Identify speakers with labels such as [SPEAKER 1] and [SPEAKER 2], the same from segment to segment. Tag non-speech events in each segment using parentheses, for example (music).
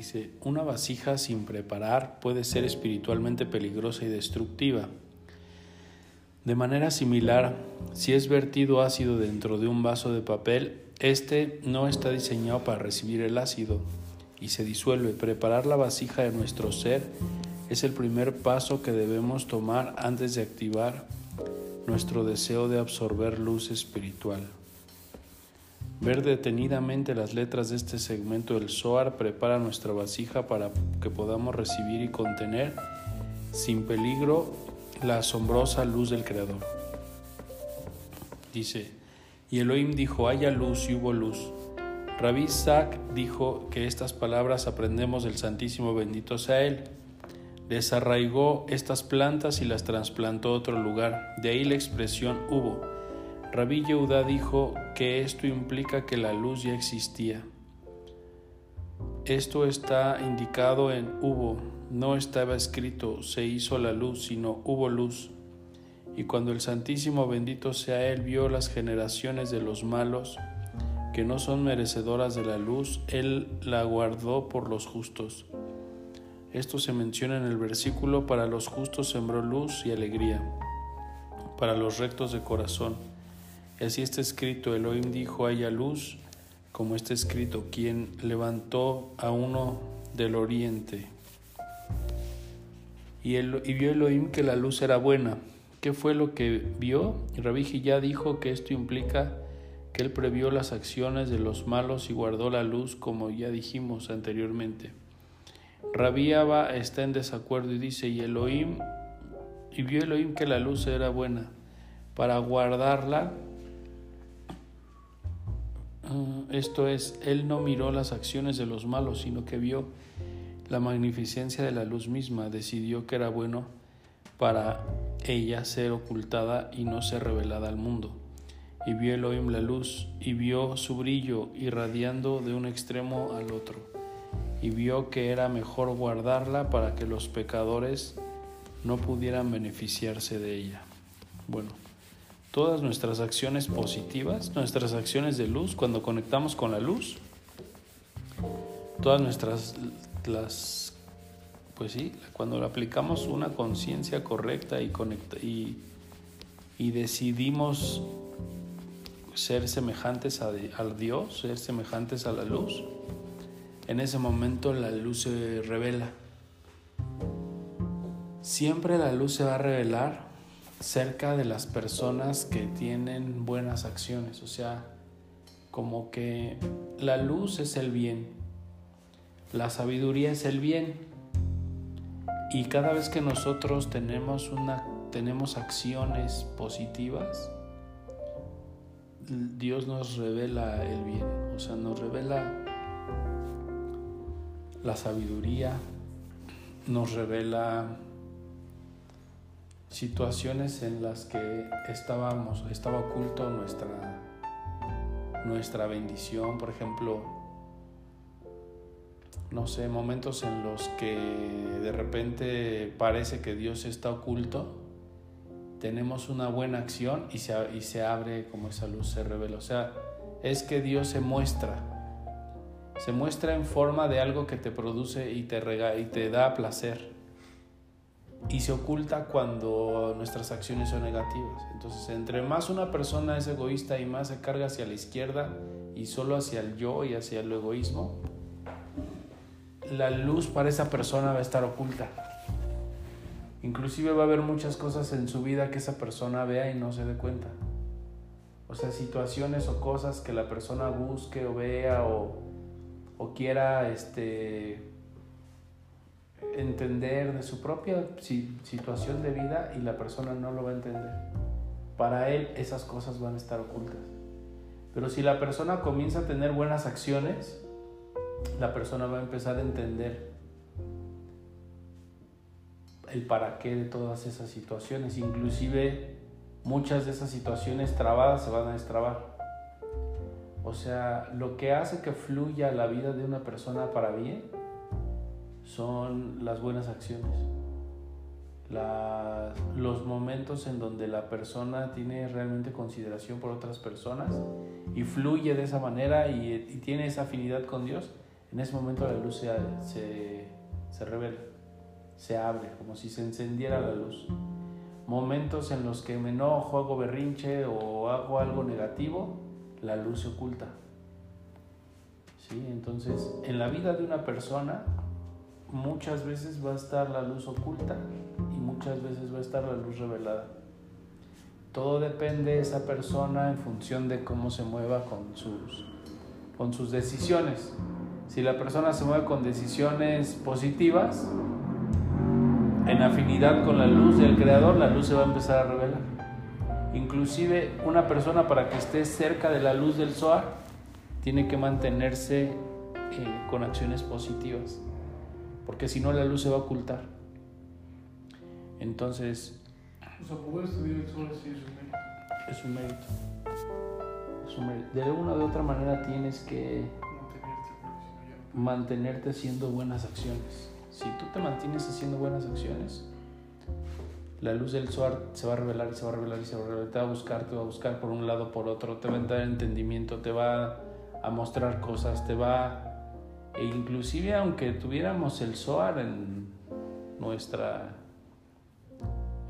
[SPEAKER 1] Dice, una vasija sin preparar puede ser espiritualmente peligrosa y destructiva. De manera similar, si es vertido ácido dentro de un vaso de papel, este no está diseñado para recibir el ácido y se disuelve. Preparar la vasija de nuestro ser es el primer paso que debemos tomar antes de activar nuestro deseo de absorber luz espiritual. Ver detenidamente las letras de este segmento del Zohar prepara nuestra vasija para que podamos recibir y contener sin peligro la asombrosa luz del Creador. Dice, y Elohim dijo, haya luz y hubo luz. Rabbi Isaac dijo que estas palabras aprendemos del Santísimo bendito sea Él. Desarraigó estas plantas y las trasplantó a otro lugar. De ahí la expresión hubo. Rabí Yehuda dijo que esto implica que la luz ya existía. Esto está indicado en hubo, no estaba escrito se hizo la luz, sino hubo luz. Y cuando el Santísimo bendito sea Él vio las generaciones de los malos, que no son merecedoras de la luz, Él la guardó por los justos. Esto se menciona en el versículo, para los justos sembró luz y alegría, para los rectos de corazón. Y así está escrito, Elohim dijo, haya luz, como está escrito, quien levantó a uno del oriente. Y, vio Elohim que la luz era buena. ¿Qué fue lo que vio? Rabí ya dijo que esto implica que él previó las acciones de los malos y guardó la luz, como ya dijimos anteriormente. Rabí Abba está en desacuerdo y dice, y Elohim, y vio Elohim que la luz era buena. Para guardarla, esto es, él no miró las acciones de los malos, sino que vio la magnificencia de la luz misma, decidió que era bueno para ella ser ocultada y no ser revelada al mundo. Y vio Elohim la luz, y vio su brillo irradiando de un extremo al otro, y vio que era mejor guardarla para que los pecadores no pudieran beneficiarse de ella. Bueno, todas nuestras acciones positivas, nuestras acciones de luz, cuando conectamos con la luz, todas nuestras, las, pues sí, cuando aplicamos una conciencia correcta y, conecta, y, y decidimos ser semejantes a, al Dios, ser semejantes a la luz, en ese momento la luz se revela. Siempre la luz se va a revelar cerca de las personas que tienen buenas acciones, o sea, como que la luz es el bien, la sabiduría es el bien, y cada vez que nosotros tenemos, una, tenemos acciones positivas, Dios nos revela el bien, o sea, nos revela la sabiduría, nos revela situaciones en las que estábamos, estaba oculto nuestra, nuestra bendición, por ejemplo, no sé, momentos en los que de repente parece que Dios está oculto, tenemos una buena acción y se, y se abre como esa luz se revela. O sea, es que Dios se muestra, se muestra en forma de algo que te produce y te, rega, y te da placer y se oculta cuando nuestras acciones son negativas. Entonces, entre más una persona es egoísta y más se carga hacia la izquierda y solo hacia el yo y hacia el egoísmo, la luz para esa persona va a estar oculta. Inclusive va a haber muchas cosas en su vida que esa persona vea y no se dé cuenta. O sea, situaciones o cosas que la persona busque o vea o, o quiera este, entender de su propia situación de vida y la persona no lo va a entender. Para él esas cosas van a estar ocultas. Pero si la persona comienza a tener buenas acciones, la persona va a empezar a entender el para qué de todas esas situaciones. Inclusive muchas de esas situaciones trabadas se van a destrabar. O sea, lo que hace que fluya la vida de una persona para bien son las buenas acciones. los momentos en donde la persona tiene realmente consideración por otras personas y fluye de esa manera y, tiene esa afinidad con Dios, en ese momento la luz se, se, se revela, se abre, como si se encendiera la luz. Momentos en los que me enojo, hago berrinche o hago algo negativo, la luz se oculta. ¿Sí? Entonces, en la vida de una persona muchas veces va a estar la luz oculta y muchas veces va a estar la luz revelada. Todo depende de esa persona en función de cómo se mueva con sus, con sus decisiones. Si la persona se mueve con decisiones positivas, en afinidad con la luz del Creador, la luz se va a empezar a revelar. Inclusive una persona para que esté cerca de la luz del Zohar tiene que mantenerse eh, con acciones positivas, porque si no la luz se va a ocultar. Entonces,
[SPEAKER 2] o sea, poder estudiar el sol sí es un mérito.
[SPEAKER 1] Es un mérito. De una o de otra manera tienes que
[SPEAKER 2] Mantenerte,
[SPEAKER 1] haciendo buenas acciones. Si tú te mantienes haciendo buenas acciones, la luz del Zohar se va a revelar y se va a revelar y se va a revelar. Te va a buscar, te va a buscar por un lado, por otro. Te va a dar entendimiento, te va a mostrar cosas, te va... E inclusive aunque tuviéramos el Zohar en nuestra,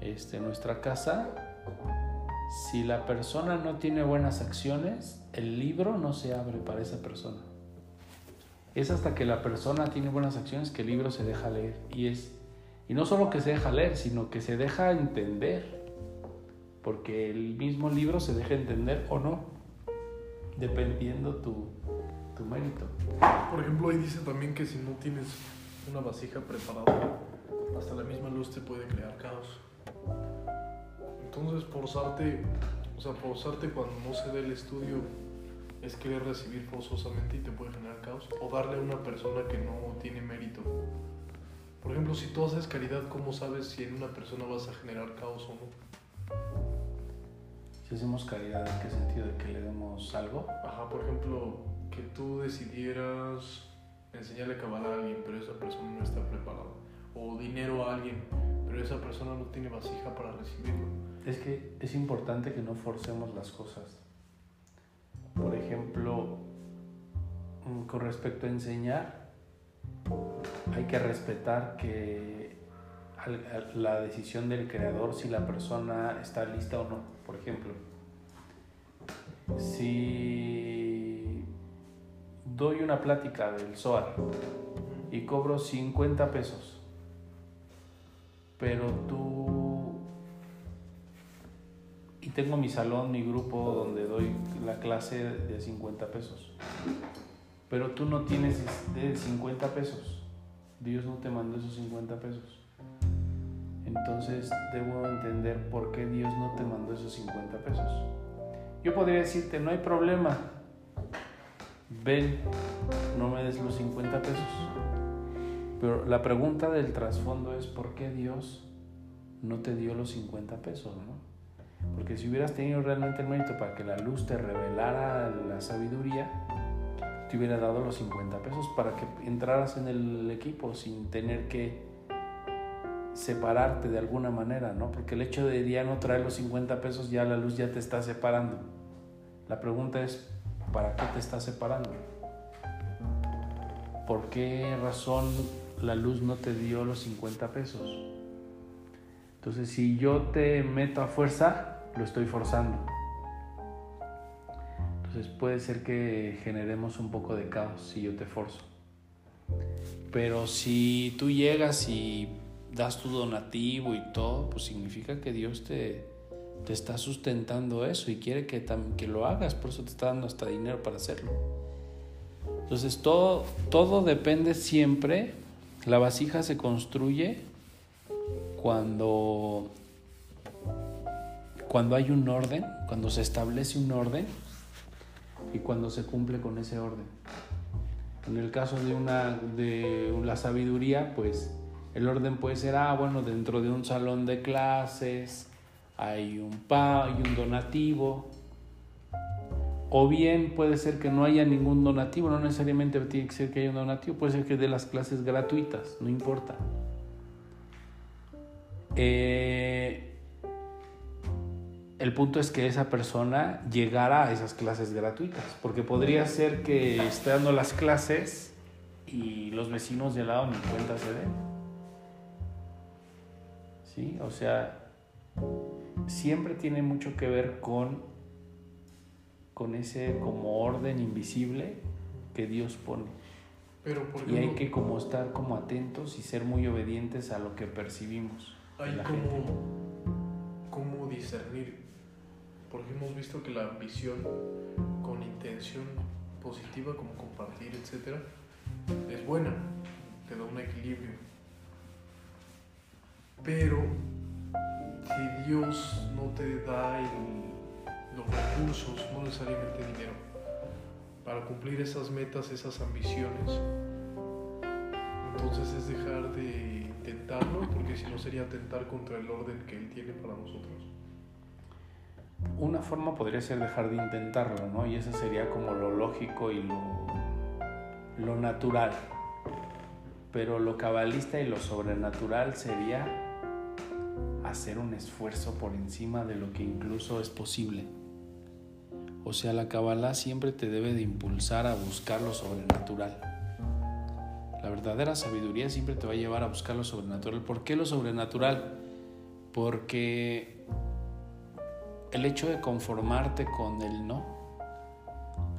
[SPEAKER 1] este, nuestra casa, si la persona no tiene buenas acciones, el libro no se abre para esa persona. Es hasta que la persona tiene buenas acciones que el libro se deja leer. Y es y no solo que se deja leer, sino que se deja entender. Porque el mismo libro se deja entender o no, dependiendo tu, tu mérito.
[SPEAKER 2] Por ejemplo, ahí dice también que si no tienes una vasija preparada, hasta la misma luz te puede crear caos. Entonces, forzarte, o sea, forzarte cuando no se dé el estudio es querer recibir forzosamente y te puede generar caos. O darle a una persona que no tiene mérito. Por ejemplo, si tú haces caridad, ¿cómo sabes si en una persona vas a generar caos o no?
[SPEAKER 1] Si hacemos caridad, ¿en qué sentido? ¿De que le demos algo?
[SPEAKER 2] Ajá, por ejemplo, que tú decidieras enseñarle cabal a alguien, pero esa persona no está preparada. O dinero a alguien, pero esa persona no tiene vasija para recibirlo.
[SPEAKER 1] Es que es importante que no forcemos las cosas. Por ejemplo, mm, con respecto a enseñar, hay que respetar que la decisión del creador si la persona está lista o no. Por ejemplo, si doy una plática del SOAR y cobro 50 pesos, pero tú y tengo mi salón, mi grupo donde doy la clase de 50 pesos. Pero tú no tienes de 50 pesos. Dios no te mandó esos 50 pesos. Entonces debo entender por qué Dios no te mandó esos 50 pesos. Yo podría decirte, no hay problema. Ven, no me des los 50 pesos. Pero la pregunta del trasfondo es por qué Dios no te dio los 50 pesos, ¿no? Porque si hubieras tenido realmente el mérito para que la luz te revelara la sabiduría, te hubiera dado los 50 pesos para que entraras en el equipo sin tener que separarte de alguna manera, ¿no? Porque el hecho de ya no traer los 50 pesos, ya la luz ya te está separando. La pregunta es, ¿para qué te está separando? ¿Por qué razón la luz no te dio los 50 pesos? Entonces, si yo te meto a fuerza, lo estoy forzando. Entonces puede ser que generemos un poco de caos si yo te forzo. Pero si tú llegas y das tu donativo y todo, pues significa que Dios te, te está sustentando eso y quiere que, que lo hagas, por eso te está dando hasta dinero para hacerlo. Entonces todo, todo depende siempre, la vasija se construye cuando, cuando hay un orden, cuando se establece un orden y cuando se cumple con ese orden. En el caso de, una, de la sabiduría, pues el orden puede ser, ah, bueno, dentro de un salón de clases hay un pa, hay un donativo. O bien puede ser que no haya ningún donativo, no necesariamente tiene que ser que haya un donativo, puede ser que de las clases gratuitas, no importa. Eh, el punto es que esa persona llegara a esas clases gratuitas, porque podría ser que esté dando las clases y los vecinos de al lado ni cuenta se ven. ¿Sí? O sea, siempre tiene mucho que ver con, con ese como orden invisible que Dios pone.
[SPEAKER 2] Pero
[SPEAKER 1] Y hay que como estar como atentos y ser muy obedientes a lo que percibimos.
[SPEAKER 2] hay
[SPEAKER 1] la
[SPEAKER 2] como, como discernir. Porque hemos visto que la ambición con intención positiva, como compartir, etcétera, es buena, te da un equilibrio. Pero si Dios no te da los recursos, no necesariamente dinero, para cumplir esas metas, esas ambiciones, entonces es dejar de intentarlo, porque si no sería atentar contra el orden que Él tiene para nosotros.
[SPEAKER 1] Una forma podría ser dejar de intentarlo, ¿no? Y eso sería como lo lógico y lo, lo natural. Pero lo cabalista y lo sobrenatural sería hacer un esfuerzo por encima de lo que incluso es posible. O sea, la Kabbalah siempre te debe de impulsar a buscar lo sobrenatural. La verdadera sabiduría siempre te va a llevar a buscar lo sobrenatural. ¿Por qué lo sobrenatural? Porque el hecho de conformarte con el no,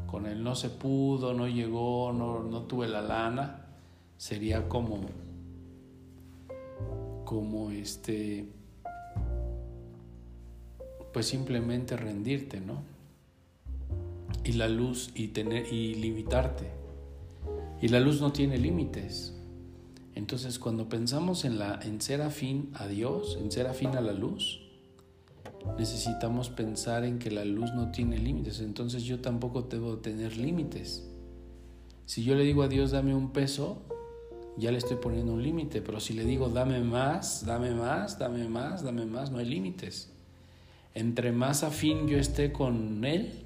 [SPEAKER 1] con el no se pudo, no llegó, no, no tuve la lana, sería como, como este, pues simplemente rendirte, ¿no? Y la luz y tener y limitarte. Y la luz no tiene límites. Entonces, cuando pensamos en la en ser afín a Dios, en ser afín a la luz, necesitamos pensar en que la luz no tiene límites, entonces yo tampoco debo tener límites. Si yo le digo a Dios dame un peso, ya le estoy poniendo un límite, pero si le digo dame más, dame más, dame más, dame más, no hay límites. Entre más afín yo esté con Él,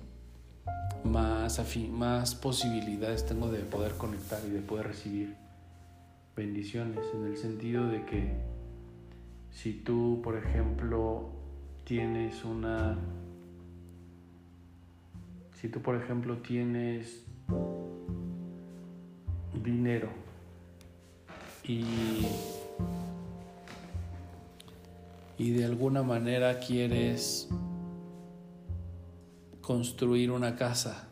[SPEAKER 1] más, afín, más posibilidades tengo de poder conectar y de poder recibir bendiciones, en el sentido de que si tú, por ejemplo, tienes una... Si tú, por ejemplo, tienes dinero y, y de alguna manera quieres construir una casa,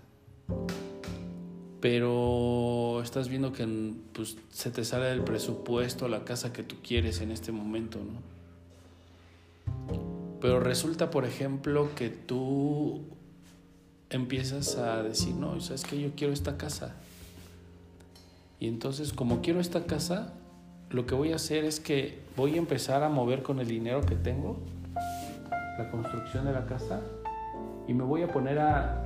[SPEAKER 1] pero estás viendo que pues, se te sale del presupuesto la casa que tú quieres en este momento, ¿no? Pero resulta, por ejemplo, que tú empiezas a decir, no, sabes que yo quiero esta casa. Y entonces, como quiero esta casa, lo que voy a hacer es que voy a empezar a mover con el dinero que tengo la construcción de la casa y me voy a poner a,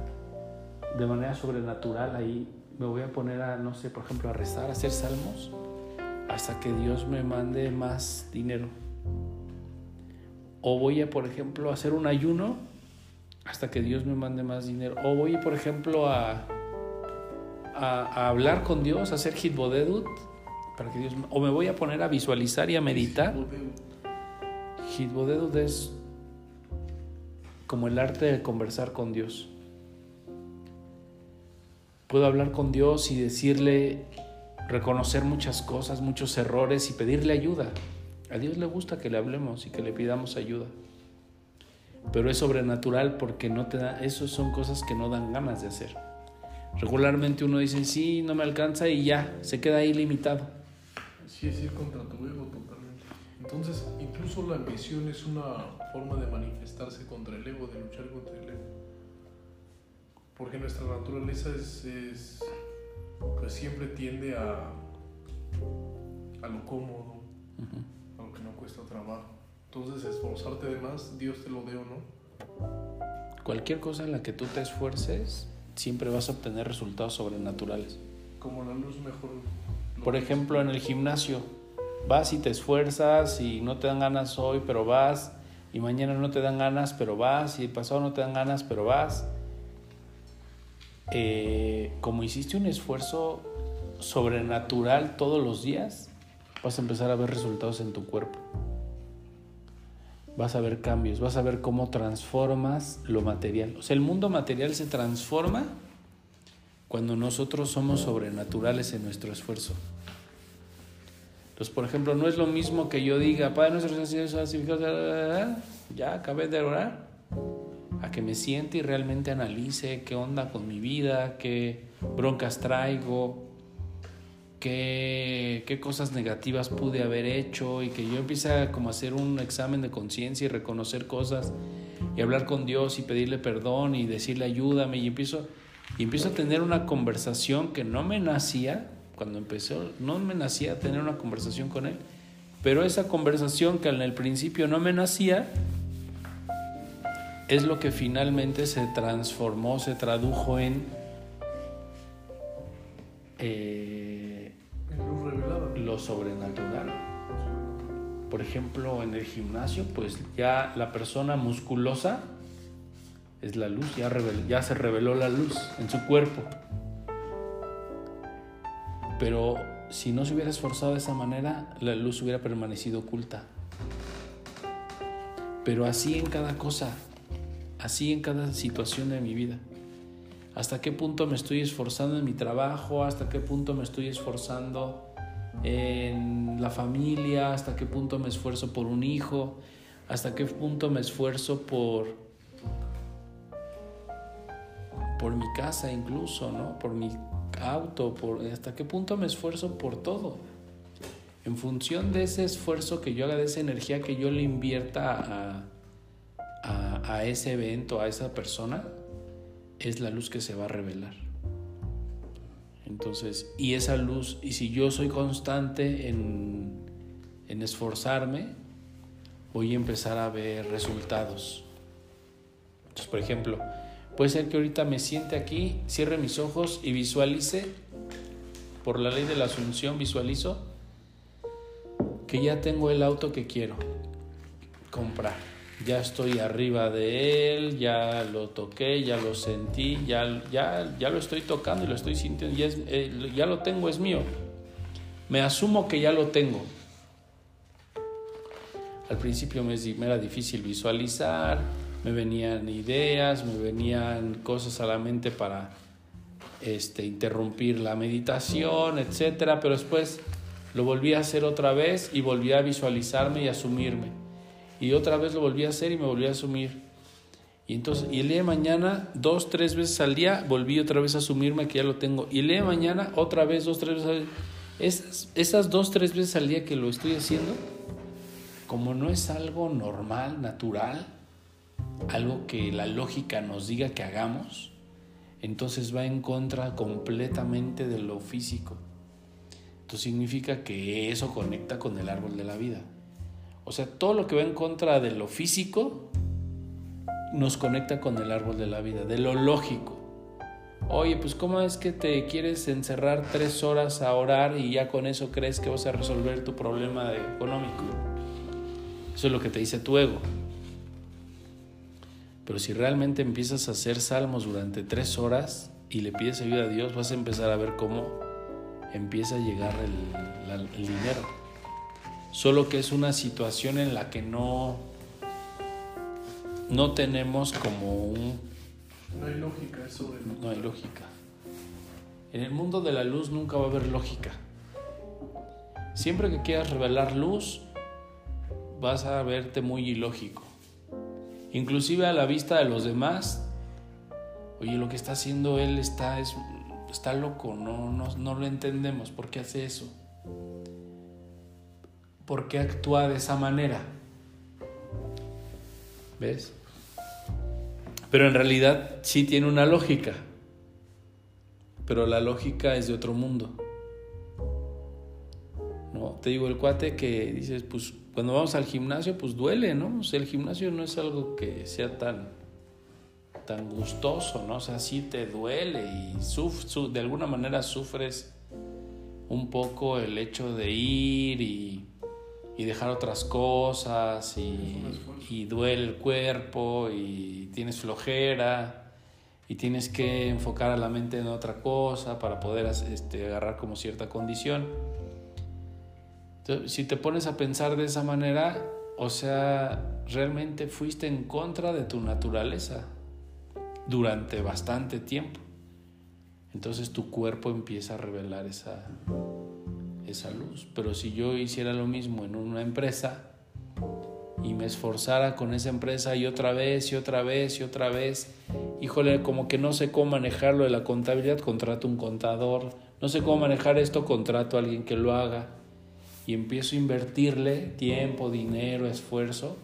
[SPEAKER 1] de manera sobrenatural ahí, me voy a poner a, no sé, por ejemplo, a rezar, a hacer salmos, hasta que Dios me mande más dinero. O voy a, por ejemplo, a hacer un ayuno hasta que Dios me mande más dinero. O voy, por ejemplo, a, a, a hablar con Dios, a hacer hitbodedut, para que Dios... O me voy a poner a visualizar y a meditar. Hitbodedut es como el arte de conversar con Dios. Puedo hablar con Dios y decirle, reconocer muchas cosas, muchos errores y pedirle ayuda. A Dios le gusta que le hablemos y que le pidamos ayuda. Pero es sobrenatural porque no te da, eso son cosas que no dan ganas de hacer. Regularmente uno dice, sí, no me alcanza y ya, se queda ahí limitado.
[SPEAKER 2] Sí, es ir contra tu ego totalmente. Entonces, incluso la ambición es una forma de manifestarse contra el ego, de luchar contra el ego. Porque nuestra naturaleza es, es pues siempre tiende a, a lo cómodo, a lo que no cuesta trabajo. Entonces, esforzarte de más, Dios te lo dé o no.
[SPEAKER 1] Cualquier cosa en la que tú te esfuerces, siempre vas a obtener resultados sobrenaturales.
[SPEAKER 2] Como la luz mejor.
[SPEAKER 1] Por ejemplo, en el gimnasio, vas y te esfuerzas y no te dan ganas hoy, pero vas, y mañana no te dan ganas, pero vas, y pasado no te dan ganas, pero vas. Eh, como hiciste un esfuerzo sobrenatural todos los días, vas a empezar a ver resultados en tu cuerpo. Vas a ver cambios, vas a ver cómo transformas lo material. O sea, el mundo material se transforma cuando nosotros somos sobrenaturales en nuestro esfuerzo. Entonces, por ejemplo, no es lo mismo que yo diga, Padre nuestro ya acabé de orar, a que me siente y realmente analice qué onda con mi vida, qué broncas traigo, qué, qué cosas negativas pude haber hecho y que yo empiece a hacer un examen de conciencia y reconocer cosas y hablar con Dios y pedirle perdón y decirle ayúdame y empiezo, y empiezo a tener una conversación que no me nacía cuando empezó, no me nacía tener una conversación con Él, pero esa conversación que en el principio no me nacía, es lo que finalmente se transformó, se tradujo en eh, lo sobrenatural. Por ejemplo, en el gimnasio, pues ya la persona musculosa es la luz, ya, ya se reveló la luz en su cuerpo. Pero si no se hubiera esforzado de esa manera, la luz hubiera permanecido oculta. Pero así en cada cosa, así en cada situación de mi vida. ¿Hasta qué punto me estoy esforzando en mi trabajo? ¿Hasta qué punto me estoy esforzando en la familia? ¿Hasta qué punto me esfuerzo por un hijo? ¿Hasta qué punto me esfuerzo por por mi casa incluso, ¿no? Por mi auto, por hasta qué punto me esfuerzo por todo. En función de ese esfuerzo que yo haga, de esa energía que yo le invierta a, a, ese evento, a esa persona, es la luz que se va a revelar. Entonces, y esa luz, y si yo soy constante en, en esforzarme, voy a empezar a ver resultados. Entonces, por ejemplo, puede ser que ahorita me siente aquí, cierre mis ojos y visualice, por la ley de la asunción, visualizo que ya tengo el auto que quiero comprar ya estoy arriba de él, ya lo toqué, ya lo sentí, ya, ya, ya lo estoy tocando y lo estoy sintiendo, ya, eh, lo tengo, es mío. Me asumo que ya lo tengo. Al principio me, era difícil visualizar, me venían ideas, me venían cosas a la mente para este, interrumpir la meditación, etc. Pero después lo volví a hacer otra vez y volví a visualizarme y asumirme y otra vez lo volví a hacer y me volví a asumir. Y entonces, y el día mañana, dos, tres veces al día, volví otra vez a asumirme que ya lo tengo. Y el día mañana, otra vez, dos, tres veces al día. Esas, esas dos, tres veces al día que lo estoy haciendo, como no es algo normal, natural, algo que la lógica nos diga que hagamos, entonces va en contra completamente de lo físico. Entonces significa que eso conecta con el árbol de la vida. O sea, todo lo que va en contra de lo físico nos conecta con el árbol de la vida, de lo lógico. Oye, pues ¿cómo es que te quieres encerrar tres horas a orar y ya con eso crees que vas a resolver tu problema económico? Eso es lo que te dice tu ego. Pero si realmente empiezas a hacer salmos durante tres horas y le pides ayuda a Dios, vas a empezar a ver cómo empieza a llegar el, el dinero solo que es una situación en la que no, no tenemos como un...
[SPEAKER 2] No hay lógica eso de...
[SPEAKER 1] No hay lógica. En el mundo de la luz nunca va a haber lógica. Siempre que quieras revelar luz, vas a verte muy ilógico. Inclusive a la vista de los demás, oye, lo que está haciendo él está, es, está loco, no, no, no lo entendemos, ¿por qué hace eso? por qué actúa de esa manera. ¿Ves? Pero en realidad sí tiene una lógica. Pero la lógica es de otro mundo. ¿No? Te digo, el cuate que dices, pues cuando vamos al gimnasio, pues duele, ¿no? O sea, el gimnasio no es algo que sea tan, tan gustoso, ¿no? O sea, sí te duele y de alguna manera sufres un poco el hecho de ir y y dejar otras cosas y, duele el cuerpo y tienes flojera y tienes que enfocar a la mente en otra cosa para poder este, agarrar como cierta condición. Si te pones a pensar de esa manera, o sea, realmente fuiste en contra de tu naturaleza durante bastante tiempo. entonces tu cuerpo empieza a revelar esa, esa luz. Pero si yo hiciera lo mismo en una empresa y me esforzara con esa empresa y otra vez y otra vez y otra vez, híjole, como que no sé cómo manejarlo de la contabilidad, contrato un contador, no sé cómo manejar esto, contrato a alguien que lo haga y empiezo a invertirle tiempo, dinero, esfuerzo,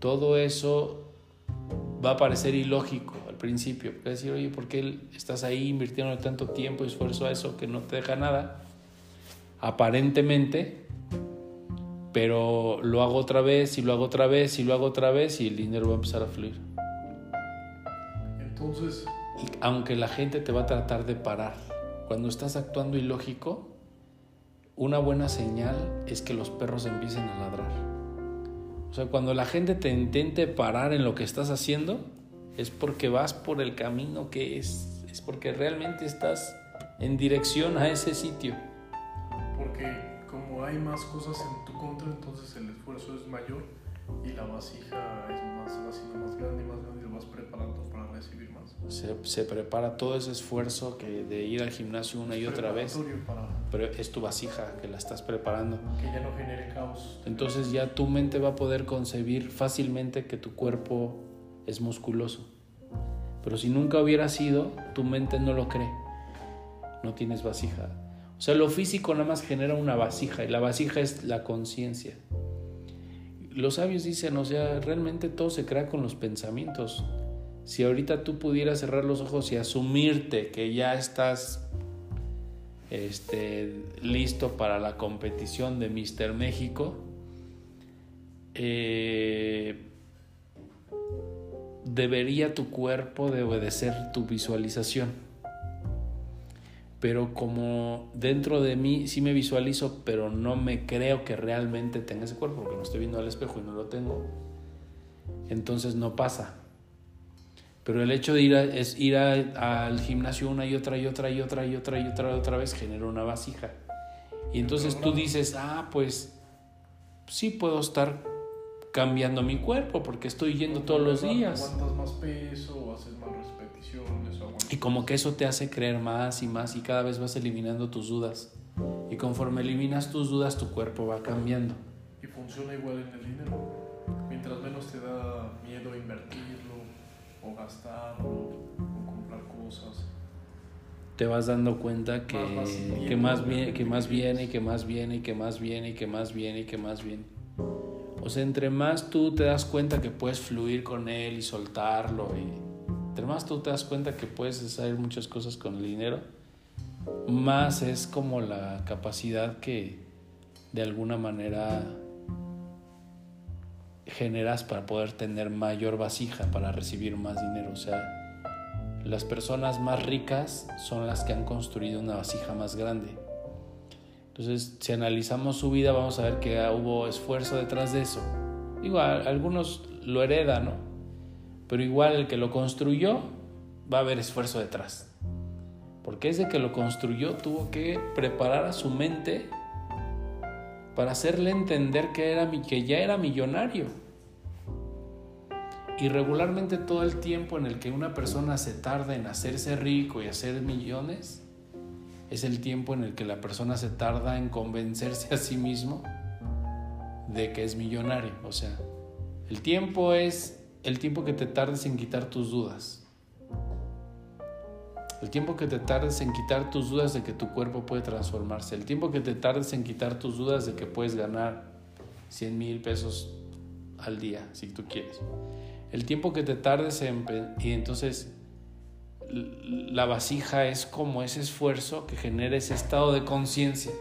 [SPEAKER 1] todo eso va a parecer ilógico al principio. Porque decir, oye, ¿por qué estás ahí invirtiendo tanto tiempo y esfuerzo a eso que no te deja nada? Aparentemente, pero lo hago otra vez y lo hago otra vez y lo hago otra vez y el dinero va a empezar a fluir.
[SPEAKER 2] Entonces...
[SPEAKER 1] aunque la gente te va a tratar de parar, cuando estás actuando ilógico, una buena señal es que los perros empiecen a ladrar. O sea, cuando la gente te intente parar en lo que estás haciendo, es porque vas por el camino que es, es porque realmente estás en dirección a ese sitio.
[SPEAKER 2] Porque como hay más cosas en tu contra, entonces el esfuerzo es mayor y la vasija es más, más grande y más grande y lo vas preparando para recibir más.
[SPEAKER 1] Se, se prepara todo ese esfuerzo que de ir al gimnasio una y otra vez, pero es tu vasija que la estás preparando.
[SPEAKER 2] Que ya no genere caos.
[SPEAKER 1] Entonces ya tu mente va a poder concebir fácilmente que tu cuerpo es musculoso. Pero si nunca hubiera sido, tu mente no lo cree. No tienes vasija. O sea, lo físico nada más genera una vasija y la vasija es la conciencia los sabios dicen, o sea, realmente todo se crea con los pensamientos. Si ahorita tú pudieras cerrar los ojos y asumirte que ya estás este, listo para la competición de Mister México, eh, debería tu cuerpo de obedecer tu visualización pero como dentro de mí sí me visualizo, pero no me creo que realmente tenga ese cuerpo, porque no estoy viendo al espejo y no lo tengo, entonces no pasa. Pero el hecho de ir, es ir al gimnasio una y otra y otra y otra y otra y otra y otra vez genera una vasija. Y entonces tú dices, ah, pues sí puedo estar cambiando mi cuerpo porque estoy yendo todos los días.
[SPEAKER 2] Aguantas más peso, haces más repeticiones.
[SPEAKER 1] Y como que eso te hace creer más y más y cada vez vas eliminando tus dudas. Y conforme eliminas tus dudas, tu cuerpo va cambiando.
[SPEAKER 2] Y funciona igual en el dinero. Mientras menos te da miedo invertirlo o gastarlo o comprar cosas.
[SPEAKER 1] Te vas dando cuenta que más, que más, viene, que más viene y que más viene y que más viene y que más viene y que más viene. O sea, entre más tú te das cuenta que puedes fluir con él y soltarlo y entre más tú te das cuenta que puedes hacer muchas cosas con el dinero, más es como la capacidad que de alguna manera generas para poder tener mayor vasija, para recibir más dinero. O sea, las personas más ricas son las que han construido una vasija más grande. Entonces, si analizamos su vida, vamos a ver que hubo esfuerzo detrás de eso. Igual, algunos lo heredan, ¿no? pero igual el que lo construyó va a haber esfuerzo detrás. Porque ese que lo construyó tuvo que preparar a su mente para hacerle entender que, era, que ya era millonario. Y regularmente todo el tiempo en el que una persona se tarda en hacerse rico y hacer millones, es el tiempo en el que la persona se tarda en convencerse a sí mismo de que es millonario. O sea, el tiempo es el tiempo que te tardes en quitar tus dudas. El tiempo que te tardes en quitar tus dudas de que tu cuerpo puede transformarse. El tiempo que te tardes en quitar tus dudas de que puedes ganar 100 mil pesos al día, si tú quieres. El tiempo que te tardes en... Y entonces la vasija es como ese esfuerzo que genera ese estado de conciencia.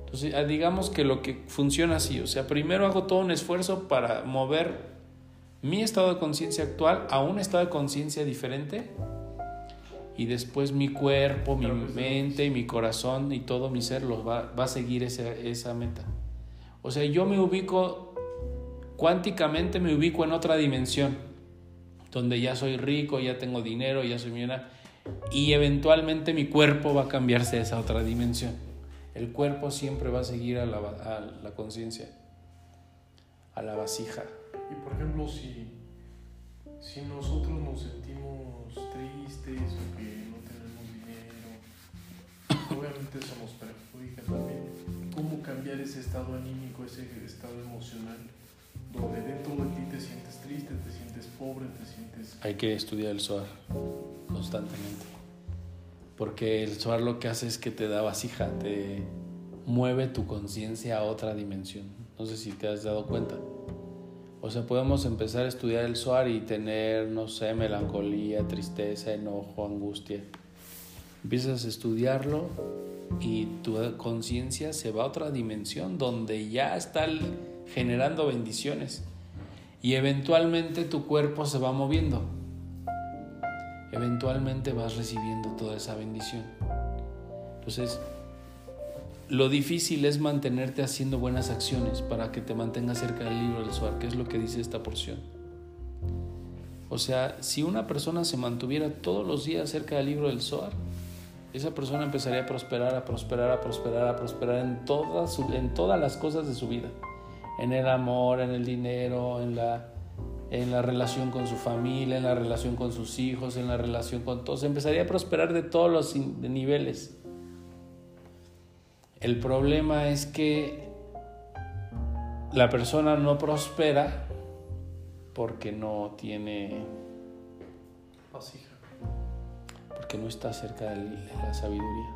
[SPEAKER 1] Entonces, digamos que lo que funciona así, o sea, primero hago todo un esfuerzo para mover mi estado de conciencia actual a un estado de conciencia diferente y después mi cuerpo, mi mente y mi corazón y todo mi ser los va, va a seguir esa, esa meta. O sea, yo me ubico, cuánticamente me ubico en otra dimensión, donde ya soy rico, ya tengo dinero, ya soy millonario, y eventualmente mi cuerpo va a cambiarse a esa otra dimensión. El cuerpo siempre va a seguir a la, a la conciencia, a la vasija.
[SPEAKER 2] Y por ejemplo, si, si nosotros nos sentimos tristes o que no cambiar ese estado anímico, ese estado emocional, donde dentro de ti te sientes triste, te sientes pobre, te sientes...
[SPEAKER 1] Hay que estudiar el SOAR constantemente. Porque el SOAR lo que hace es que te da vasija, te mueve tu conciencia a otra dimensión. No sé si te has dado cuenta. O sea, podemos empezar a estudiar el SOAR y tener, no sé, melancolía, tristeza, enojo, angustia. Empiezas a estudiarlo y tu conciencia se va a otra dimensión donde ya está generando bendiciones. Y eventualmente tu cuerpo se va moviendo. Eventualmente vas recibiendo toda esa bendición. Entonces, lo difícil es mantenerte haciendo buenas acciones para que te mantengas cerca del libro del Suar, que es lo que dice esta porción. O sea, si una persona se mantuviera todos los días cerca del libro del Zohar, esa persona empezaría a prosperar, a prosperar, a prosperar, a prosperar en todas, en todas las cosas de su vida. En el amor, en el dinero, en la, en la relación con su familia, en la relación con sus hijos, en la relación con todos. Empezaría a prosperar de todos los niveles. El problema es que la persona no prospera porque no tiene porque no está cerca de la sabiduría.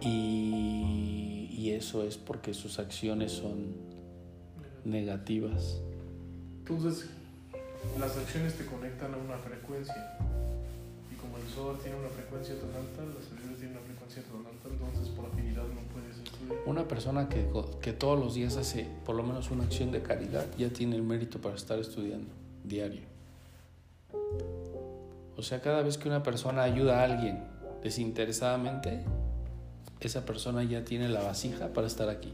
[SPEAKER 1] Y, y eso es porque sus acciones son negativas.
[SPEAKER 2] Entonces, las acciones te conectan a una frecuencia. Y como el sol tiene una frecuencia tan alta, la sabiduría tiene una frecuencia tan alta, entonces por afinidad no puedes
[SPEAKER 1] una persona que, que todos los días hace por lo menos una acción de caridad ya tiene el mérito para estar estudiando diario. O sea, cada vez que una persona ayuda a alguien desinteresadamente, esa persona ya tiene la vasija para estar aquí.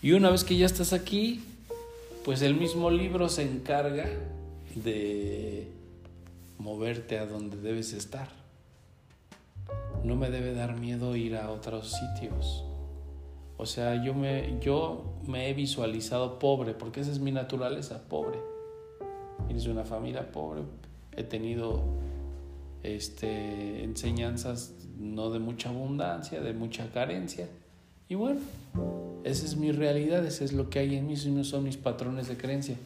[SPEAKER 1] Y una vez que ya estás aquí, pues el mismo libro se encarga de moverte a donde debes estar. No me debe dar miedo ir a otros sitios. O sea, yo me, yo me he visualizado pobre, porque esa es mi naturaleza, pobre. Eres una familia pobre. He tenido este, enseñanzas no de mucha abundancia, de mucha carencia. Y bueno, esa es mi realidad, ese es lo que hay en mí, esos son mis patrones de creencia.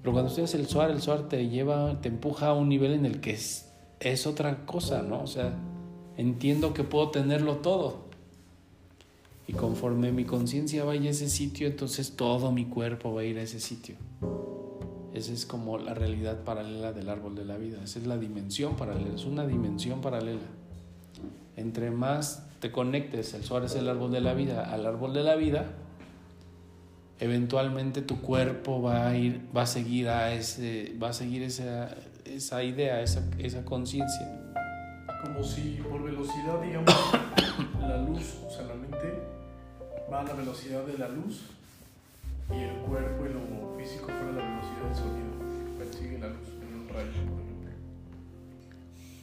[SPEAKER 1] Pero cuando estudias el SOAR, el SOAR te lleva, te empuja a un nivel en el que es, es otra cosa, ¿no? O sea, entiendo que puedo tenerlo todo. Y conforme mi conciencia vaya a ese sitio, entonces todo mi cuerpo va a ir a ese sitio. Esa es como la realidad paralela del árbol de la vida. Esa es la dimensión paralela. Es una dimensión paralela. Entre más te conectes, el Suárez es el árbol de la vida, al árbol de la vida, eventualmente tu cuerpo va a ir, va a seguir a ese, va a seguir esa, esa idea, esa, esa conciencia.
[SPEAKER 2] Como si por velocidad, digamos, (coughs) la luz, o sea, la mente va a la velocidad de la luz y el cuerpo y lo físico fuera la velocidad del sonido. Persigue la luz en un rayo, por ejemplo.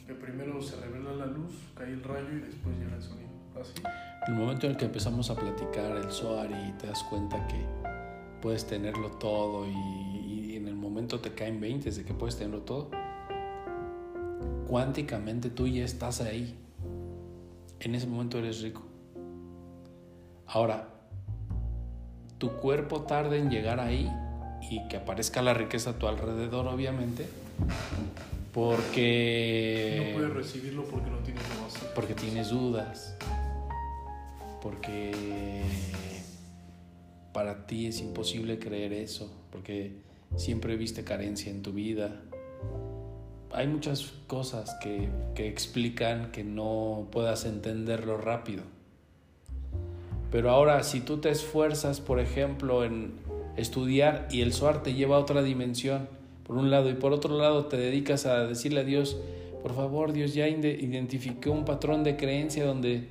[SPEAKER 2] Que primero se revela la luz, cae el rayo y después llega el sonido. Así.
[SPEAKER 1] El momento en el que empezamos a platicar el SOAR y te das cuenta que puedes tenerlo todo y, y en el momento te caen 20 de que puedes tenerlo todo, cuánticamente tú ya estás ahí. En ese momento eres rico. Ahora, tu cuerpo tarda en llegar ahí y que aparezca la riqueza a tu alrededor, obviamente, porque...
[SPEAKER 2] No puedes recibirlo porque no tienes base.
[SPEAKER 1] Porque tienes dudas, porque para ti es imposible creer eso, porque siempre viste carencia en tu vida. Hay muchas cosas que, que explican que no puedas entenderlo rápido. Pero ahora, si tú te esfuerzas, por ejemplo, en estudiar y el SOAR te lleva a otra dimensión, por un lado, y por otro lado te dedicas a decirle a Dios, por favor, Dios, ya identifiqué un patrón de creencia donde,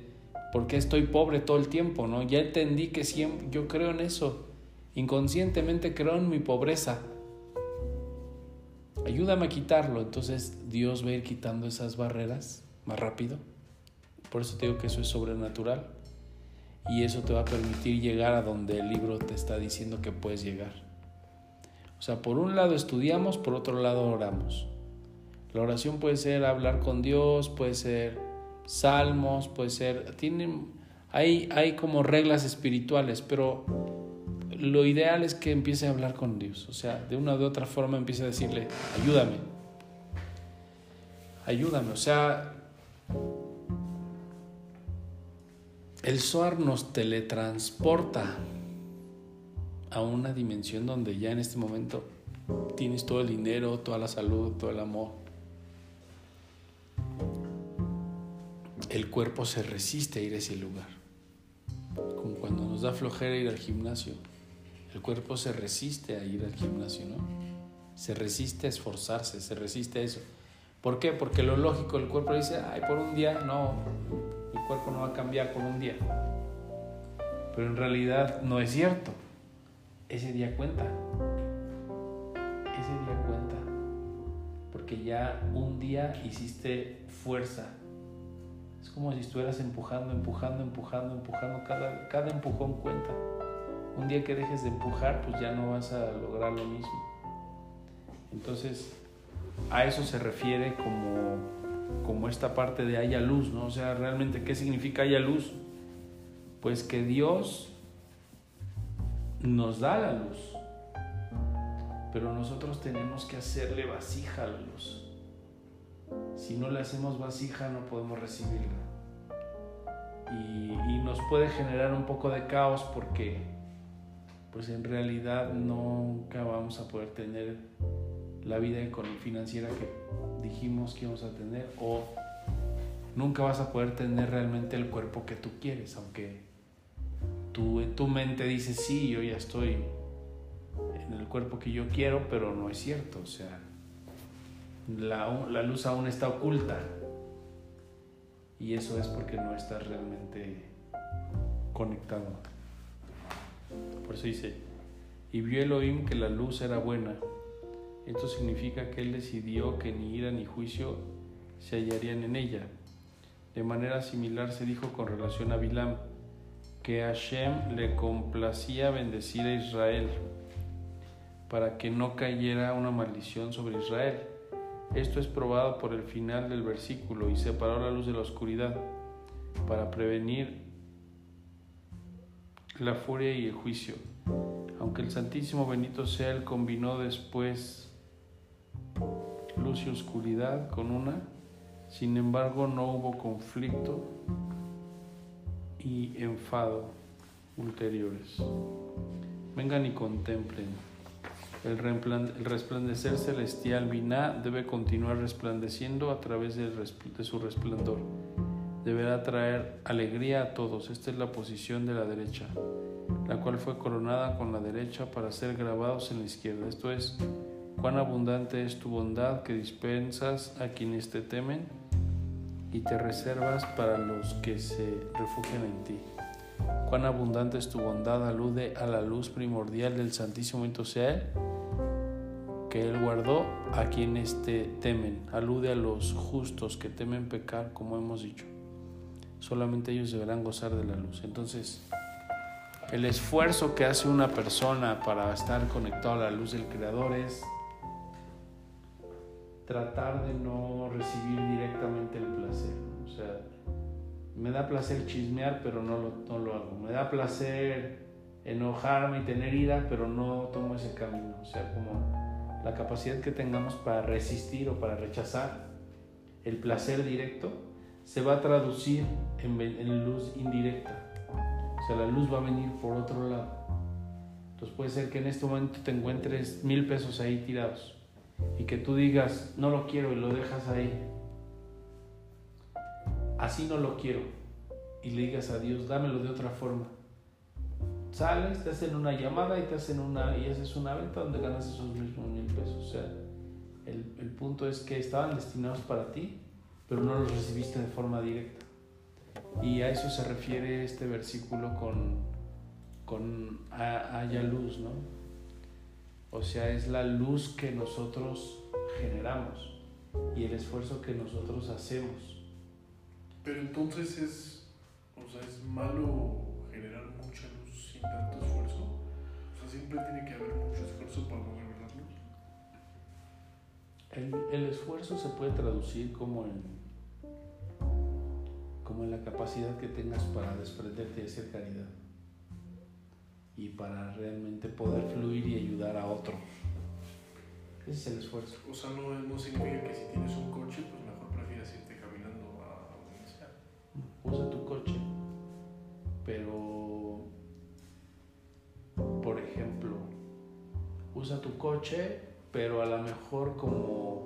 [SPEAKER 1] ¿por qué estoy pobre todo el tiempo? ¿no? Ya entendí que siempre, yo creo en eso, inconscientemente creo en mi pobreza. Ayúdame a quitarlo, entonces Dios va a ir quitando esas barreras más rápido. Por eso te digo que eso es sobrenatural y eso te va a permitir llegar a donde el libro te está diciendo que puedes llegar. O sea, por un lado estudiamos, por otro lado oramos. La oración puede ser hablar con Dios, puede ser salmos, puede ser... Tienen, Hay, hay como reglas espirituales, pero lo ideal es que empiece a hablar con Dios. O sea, de una u otra forma empiece a decirle, ayúdame. Ayúdame. O sea, el SOAR nos teletransporta a una dimensión donde ya en este momento tienes todo el dinero, toda la salud, todo el amor. El cuerpo se resiste a ir a ese lugar. Como cuando nos da flojera ir al gimnasio. El cuerpo se resiste a ir al gimnasio, ¿no? Se resiste a esforzarse, se resiste a eso. ¿Por qué? Porque lo lógico, el cuerpo dice, ay, por un día, no, cuerpo no va a cambiar por un día. Pero en realidad no es cierto. Ese día cuenta. Ese día cuenta. Porque ya un día hiciste fuerza. Es como si estuvieras empujando, empujando, empujando, empujando. Cada, cada empujón cuenta. Un día que dejes de empujar, pues ya no vas a lograr lo mismo. Entonces, a eso se refiere como, como esta parte de haya luz, ¿no? O sea, realmente, ¿qué significa haya luz? Pues que Dios nos da la luz, pero nosotros tenemos que hacerle vasija a la luz. Si no le hacemos vasija, no podemos recibirla. Y, y nos puede generar un poco de caos porque pues en realidad nunca vamos a poder tener la vida financiera que dijimos que íbamos a tener o nunca vas a poder tener realmente el cuerpo que tú quieres, aunque tú, tu mente dice, sí, yo ya estoy en el cuerpo que yo quiero, pero no es cierto, o sea, la, la luz aún está oculta y eso es porque no estás realmente conectado. Por eso dice, y vio Elohim que la luz era buena. Esto significa que él decidió que ni ira ni juicio se hallarían en ella. De manera similar se dijo con relación a Bilam, que Hashem le complacía bendecir a Israel para que no cayera una maldición sobre Israel. Esto es probado por el final del versículo y separó la luz de la oscuridad para prevenir la furia y el juicio. Aunque el Santísimo Benito sea, él combinó después y oscuridad con una, sin embargo no hubo conflicto y enfado ulteriores. Vengan y contemplen. El resplandecer celestial Biná debe continuar resplandeciendo a través de su resplandor deberá traer alegría a todos. Esta es la posición de la derecha, la cual fue coronada con la derecha para ser grabados en la izquierda. Esto es, cuán abundante es tu bondad que dispensas a quienes te temen y te reservas para los que se refugian en ti. Cuán abundante es tu bondad alude a la luz primordial del Santísimo Sea que Él guardó a quienes te temen. Alude a los justos que temen pecar, como hemos dicho solamente ellos deberán gozar de la luz. Entonces, el esfuerzo que hace una persona para estar conectado a la luz del Creador es tratar de no recibir directamente el placer. O sea, me da placer chismear, pero no lo, no lo hago. Me da placer enojarme y tener ira, pero no tomo ese camino. O sea, como la capacidad que tengamos para resistir o para rechazar el placer directo se va a traducir en, luz indirecta. O sea, la luz va a venir por otro lado. Entonces puede ser que en este momento te encuentres mil pesos ahí tirados y que tú digas, no lo quiero y lo dejas ahí. Así no lo quiero. Y le digas a Dios, dámelo de otra forma. Sales, te hacen una llamada y te hacen una y haces una venta donde ganas esos mismos mil pesos. O sea, el, el punto es que estaban destinados para ti pero no los recibiste de forma directa. Y a eso se refiere este versículo con, con haya luz, ¿no? O sea, es la luz que nosotros generamos y el esfuerzo que nosotros hacemos.
[SPEAKER 2] Pero entonces es, o sea, es malo generar mucha luz sin tanto esfuerzo. O sea, siempre tiene que haber mucho esfuerzo para lograr la luz.
[SPEAKER 1] El, el esfuerzo se puede traducir como en como en la capacidad que tengas para desprenderte y hacer caridad y para realmente poder fluir y ayudar a otro. Ese es el esfuerzo.
[SPEAKER 2] O sea, no, no significa que si tienes un coche, pues mejor prefieras irte caminando a donde sea.
[SPEAKER 1] Usa tu coche, pero, por ejemplo, usa tu coche, pero a lo mejor como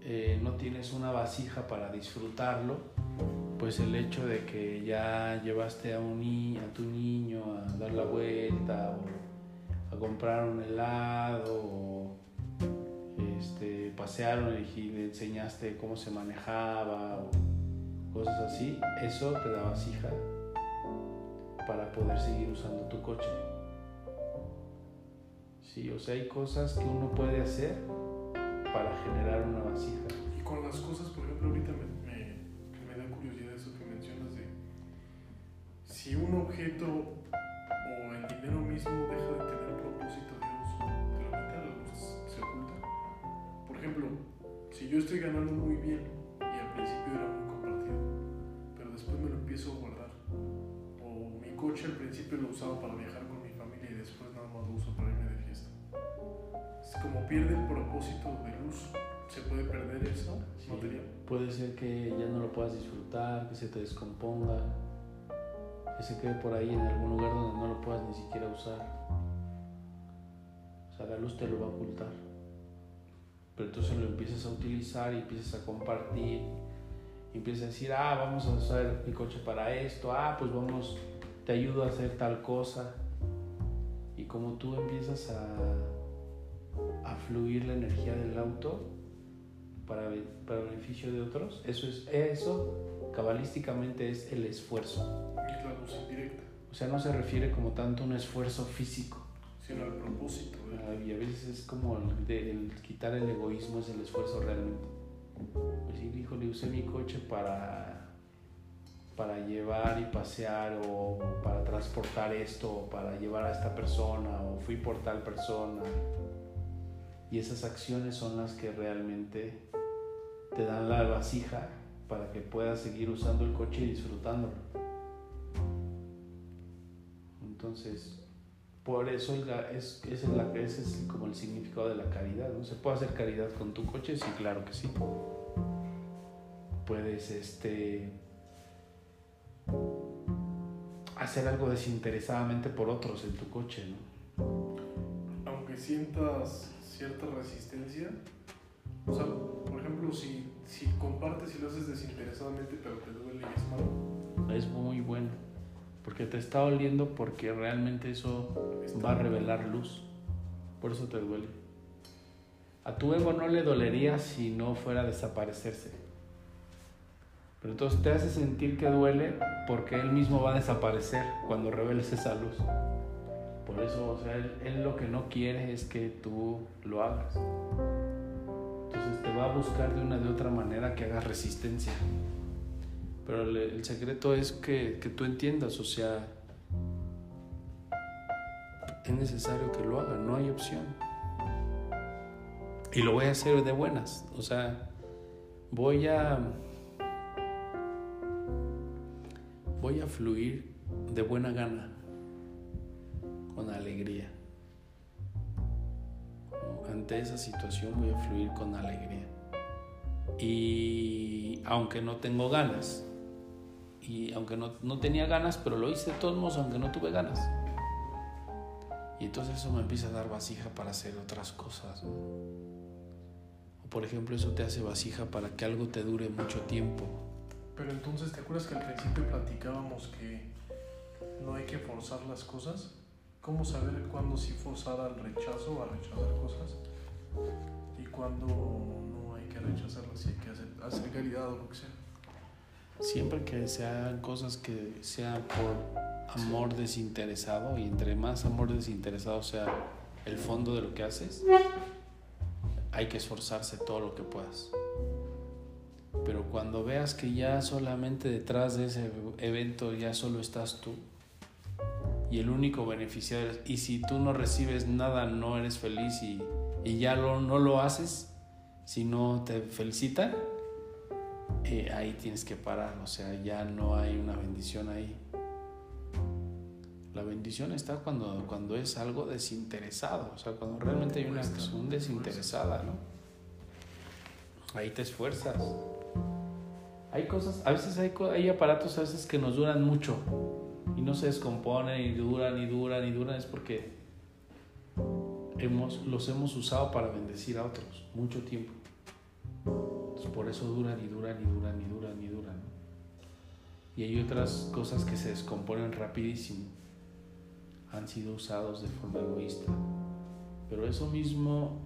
[SPEAKER 1] eh, no tienes una vasija para disfrutarlo, pues el hecho de que ya llevaste a, un ni a tu niño a dar la vuelta o a comprar un helado o este, pasearon y le enseñaste cómo se manejaba o cosas así, eso te da vasija para poder seguir usando tu coche. Sí, o sea, hay cosas que uno puede hacer para generar una vasija.
[SPEAKER 2] Y con las cosas, por ejemplo, ahorita me, objeto o el dinero mismo deja de tener propósito de uso, realmente la luz se oculta. Por ejemplo, si yo estoy ganando muy bien y al principio era muy compartido, pero después me lo empiezo a guardar, o mi coche al principio lo usaba para viajar con mi familia y después nada más lo uso para irme de fiesta. Es como pierde el propósito de luz, se puede perder eso
[SPEAKER 1] Sí.
[SPEAKER 2] material.
[SPEAKER 1] Puede ser que ya no lo puedas disfrutar, que se te descomponga, que se quede por ahí en algún lugar donde no lo puedas ni siquiera usar. O sea, la luz te lo va a ocultar. Pero entonces lo empiezas a utilizar y empiezas a compartir. Y empiezas a decir, ah, vamos a usar mi coche para esto, ah, pues vamos, te ayudo a hacer tal cosa. Y como tú empiezas a, a fluir la energía del auto, para, para beneficio de otros, eso es eso cabalísticamente es el esfuerzo. O sea, no se refiere como tanto a un esfuerzo físico.
[SPEAKER 2] sino al propósito de
[SPEAKER 1] Ah, Y a veces es como el, de- el quitar el egoísmo es el esfuerzo realmente. Decir, híjole, usé mi coche para, para llevar y pasear o para transportar esto o para llevar a esta persona o fui por tal persona. Y esas acciones son las que realmente te dan la vasija para que puedas seguir usando el coche y disfrutándolo. Entonces, por eso es, la- es, es la- ese es como el significado de la caridad. ¿no? ¿Se puede hacer caridad con tu coche? Sí, claro que sí. Puedes este, hacer algo desinteresadamente por otros en tu coche. ¿no?
[SPEAKER 2] aunque sientas cierta resistencia, o sea, por ejemplo, si, si compartes y lo haces desinteresadamente, pero te duele y es malo,
[SPEAKER 1] Es muy bueno. Porque te está doliendo porque realmente eso va a revelar luz. Por eso te duele. A tu ego no le dolería si no fuera a desaparecerse. Pero entonces te hace sentir que duele porque él mismo va a desaparecer cuando reveles esa luz. Por eso, o sea, él, él lo que no quiere es que tú lo hagas. Entonces te va a buscar de una de otra manera que hagas resistencia. Pero el, secreto es que, que tú entiendas, o sea, es necesario que lo haga, no hay opción. Y lo voy a hacer de buenas, o sea, voy a voy a fluir de buena gana, con alegría. Ante esa situación voy a fluir con alegría. Y aunque no tengo ganas, y aunque no, no tenía ganas, pero lo hice de todos modos, aunque no tuve ganas. Y entonces eso me empieza a dar vasija para hacer otras cosas. O por ejemplo, eso te hace vasija para que algo te dure mucho tiempo.
[SPEAKER 2] Pero entonces, ¿te acuerdas que al principio platicábamos que no hay que forzar las cosas? ¿Cómo saber cuándo sí forzar al rechazo o a rechazar cosas? Y cuándo no hay que rechazarlas y hay que hacer, hacer caridad o lo que sea.
[SPEAKER 1] Siempre que se hagan cosas que sean por amor desinteresado y entre más amor desinteresado sea el fondo de lo que haces, hay que esforzarse todo lo que puedas. Pero cuando veas que ya solamente detrás de ese evento ya solo estás tú y el único beneficiario, y si tú no recibes nada no eres feliz y, y ya lo- no lo haces, si no te felicitan, que ahí tienes que parar, o sea, ya no hay una bendición ahí. La bendición está cuando, cuando es algo desinteresado, o sea, cuando realmente hay una acción desinteresada, ¿no? Ahí te esfuerzas. Hay cosas, a veces hay, hay aparatos a veces que nos duran mucho y no se descomponen y duran y duran y duran, es porque hemos, los hemos usado para bendecir a otros mucho tiempo. Por eso duran y duran y duran y duran y duran. Y hay otras cosas que se descomponen rapidísimo. Han sido usados de forma egoísta. Pero eso mismo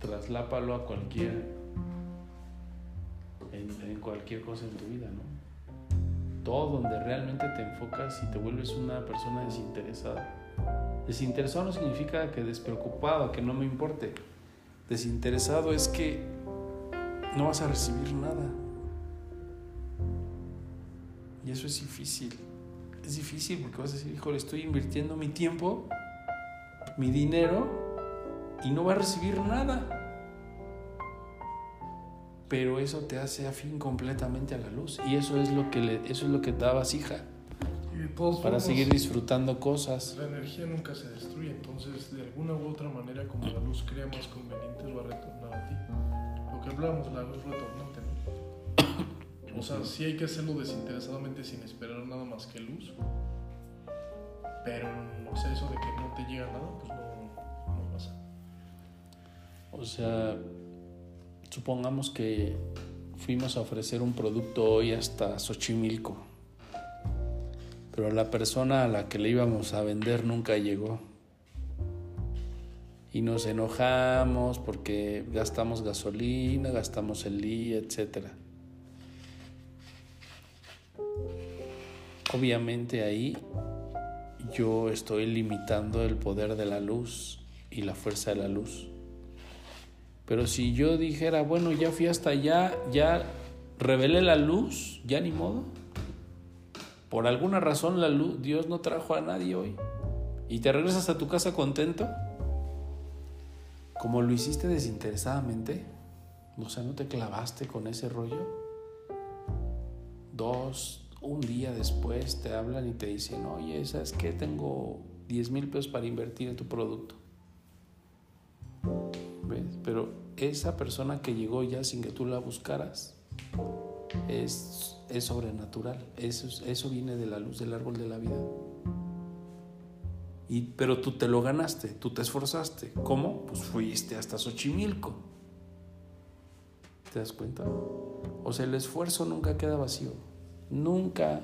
[SPEAKER 1] traslápalo a cualquier en, cualquier cosa en tu vida, ¿no? Todo donde realmente te enfocas y te vuelves una persona desinteresada. Desinteresado no significa que despreocupado, que no me importe. Desinteresado es que no vas a recibir nada. Y eso es difícil. Es difícil porque vas a decir, híjole, estoy invirtiendo mi tiempo, mi dinero y no va a recibir nada pero eso te hace afín completamente a la luz y eso es lo que le, eso es lo que te da vasija para seguir disfrutando cosas.
[SPEAKER 2] La energía nunca se destruye, entonces de alguna u otra manera como la luz crea más convenientes va a retornar a ti. Que hablamos, la luz retornante, ¿no? O sea, sí hay que hacerlo desinteresadamente sin esperar nada más que luz, pero no sé, eso de que no te llega nada, pues no, no pasa.
[SPEAKER 1] O sea, Supongamos que fuimos a ofrecer un producto hoy hasta Xochimilco, pero la persona a la que le íbamos a vender nunca llegó. Y nos enojamos porque gastamos gasolina, gastamos el día, etc. Obviamente ahí yo estoy limitando el poder de la luz y la fuerza de la luz. Pero si yo dijera, bueno, ya fui hasta allá, ya revelé la luz, ya ni modo. Por alguna razón la luz, Dios no trajo a nadie hoy. Y te regresas a tu casa contento. Como lo hiciste desinteresadamente. O sea, no te clavaste con ese rollo. Dos, un día después te hablan y te dicen, oye, ¿sabes qué? Tengo 10 mil pesos para invertir en tu producto. Pero esa persona que llegó ya sin que tú la buscaras es, es sobrenatural. Eso, eso viene de la luz del árbol de la vida. Pero tú te lo ganaste, tú te esforzaste. ¿Cómo? Pues fuiste hasta Xochimilco. ¿Te das cuenta? O sea, el esfuerzo nunca queda vacío. Nunca,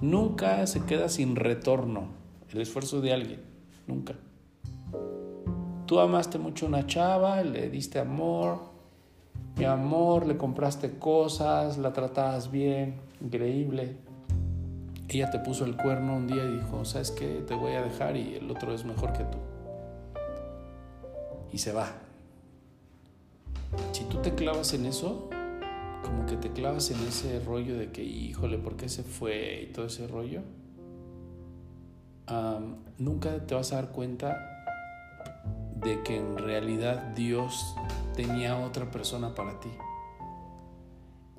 [SPEAKER 1] nunca se queda sin retorno. El esfuerzo de alguien. Nunca. Tú amaste mucho a una chava, le diste amor, mi amor, le compraste cosas, la tratabas bien, increíble. Ella te puso el cuerno un día y dijo, ¿sabes qué? Te voy a dejar y el otro es mejor que tú. Y se va. Si tú te clavas en eso, como que te clavas en ese rollo de que, híjole, ¿por qué se fue? Y todo ese rollo, nunca te vas a dar cuenta de que en realidad Dios tenía otra persona para ti.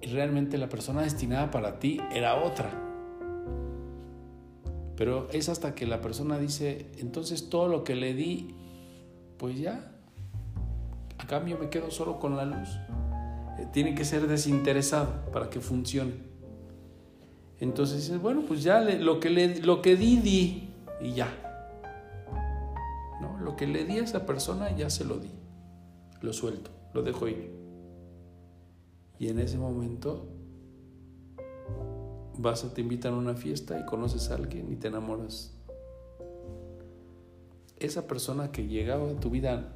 [SPEAKER 1] Y realmente la persona destinada para ti era otra. Pero es hasta que la persona dice, entonces todo lo que le di, pues ya, a cambio me quedo solo con la luz. Eh, tiene que ser desinteresado para que funcione. Entonces dices, bueno, pues ya lo, que lo que di, di y ya. Lo que le di a esa persona ya se lo di. Lo suelto, lo dejo ir. Y en ese momento vas a te invitan a una fiesta y conoces a alguien y te enamoras. Esa persona que llegaba a tu vida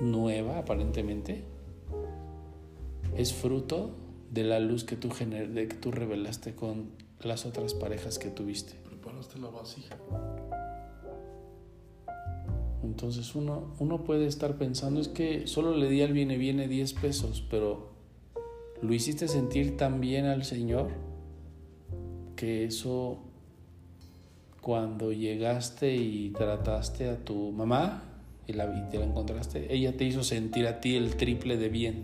[SPEAKER 1] nueva aparentemente es fruto de la luz que tú, de que tú revelaste con las otras parejas que tuviste.
[SPEAKER 2] Preparaste la vasija.
[SPEAKER 1] Entonces uno, uno puede estar pensando, es que solo le di al viene viene 10 pesos, pero lo hiciste sentir tan bien al Señor que eso cuando llegaste y trataste a tu mamá y, la, y te la encontraste, ella te hizo sentir a ti el triple de bien.